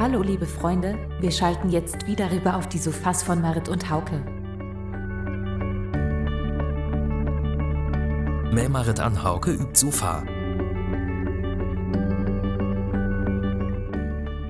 Hallo liebe Freunde, wir schalten jetzt wieder rüber auf die Sofas von Marit und Hauke. Mehr Marit an Hauke übt Sofa.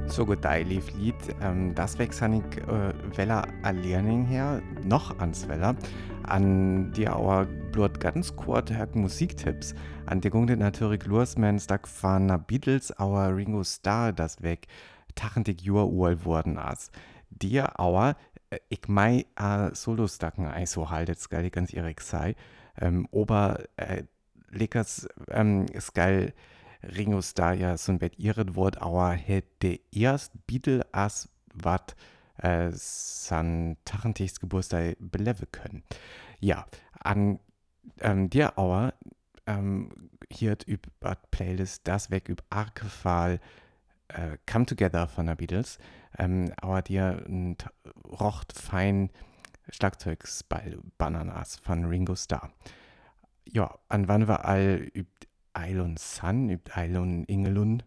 So gut, da lief Lied, ähm, das wächst ich äh, Weller Erlerning her, noch ans Weller, an die aber blut ganz kurz Musiktipps, an die Gunde natürlich Lursmans, da von Beatles, our Ringo Starr das weg, tachendig Jura url worden as. Dir aber, äh, ich mei äh, Solostacken ei so haltet, skal ganz ehrlich sei, ähm, ober äh, leckers ähm, skal Ringo Starr ja so ein Bett ihren Wort, aber hätte erst Beatle as wat äh, san Tachentichts Geburtstag beleven können. Ja, an ähm, der Auer ähm, hier über Playlist das weg über Arkefall äh, Come Together von der Beatles, ähm, aber dir rocht fein Schlagzeugsball Bananas von Ringo Starr. Ja, an wann wir all übt Eilon Sun, übt Eilon Ingelun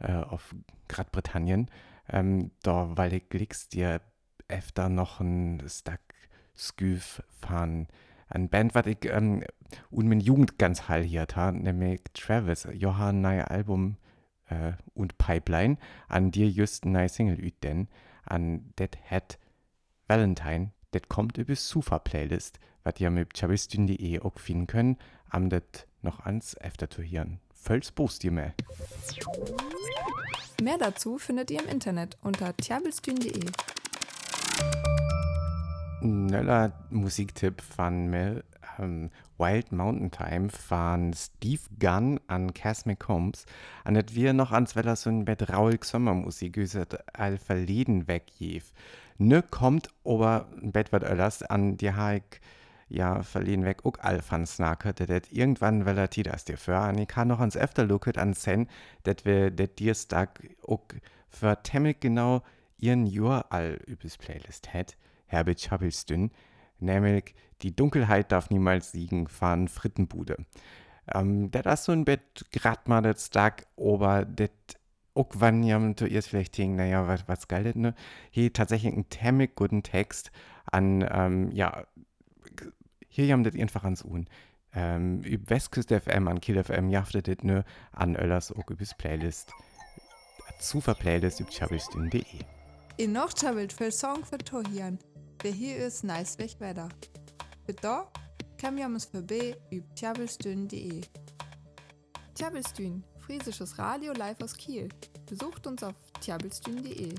äh, auf Großbritannien, ähm, da weil ich glickst dir öfter noch ein Stack Sküf von ein Band, was ich ähm, und min Jugend ganz heil hier hat, nämlich Travis, Johann neue Album äh, und Pipeline, an dir just neue Single üt denn, an Det Hat Valentine, det kommt über Sufa Playlist, was ihr mit chabistin.de auch finden könnt, am det noch ans öfter zu hören. Völls Post ihr mehr. Mehr dazu findet ihr im Internet unter tjabelstün.de. Nöller Musiktipp von mir ähm, Wild Mountain Time von Steve Gunn an Cass McCombs. Und das wir noch ans Wetter so ein Bett raulig Sommermusik, gesagt, all verleden wegjef. Ne kommt ein Bett wat öllers an die Haik ja verliehen weg all von Snacker, det irgendwann weil er das dir für an ich kann noch ans öfter looket an Sen, dat wir det dir stark auch für temmig genau ihren Jur all übes Playlist hätt. Herbert Chabelstün, nämlich Die Dunkelheit darf niemals siegen von Frittenbude. Ähm, das ist so ein Bett grad mal das Tag, aber das auch wenn jemand zuerst vielleicht denkt, naja, was, was geil das, ne? Hier tatsächlich einen temmig guten Text an, ähm, ja, hier haben das einfach ans Un. Ähm, über Westküste FM an Kill FM jaftet das ne an Öllers auch über Playlist. Zuver Playlist über chabelstün.de. In noch chabelt für Song für Tohian. Det hier ist nice weg weiter. Für da kann wir uns vorbei über tjabelstün.de. Tjabelstün, friesisches Radio live aus Kiel. Besucht uns auf tjabelstün.de.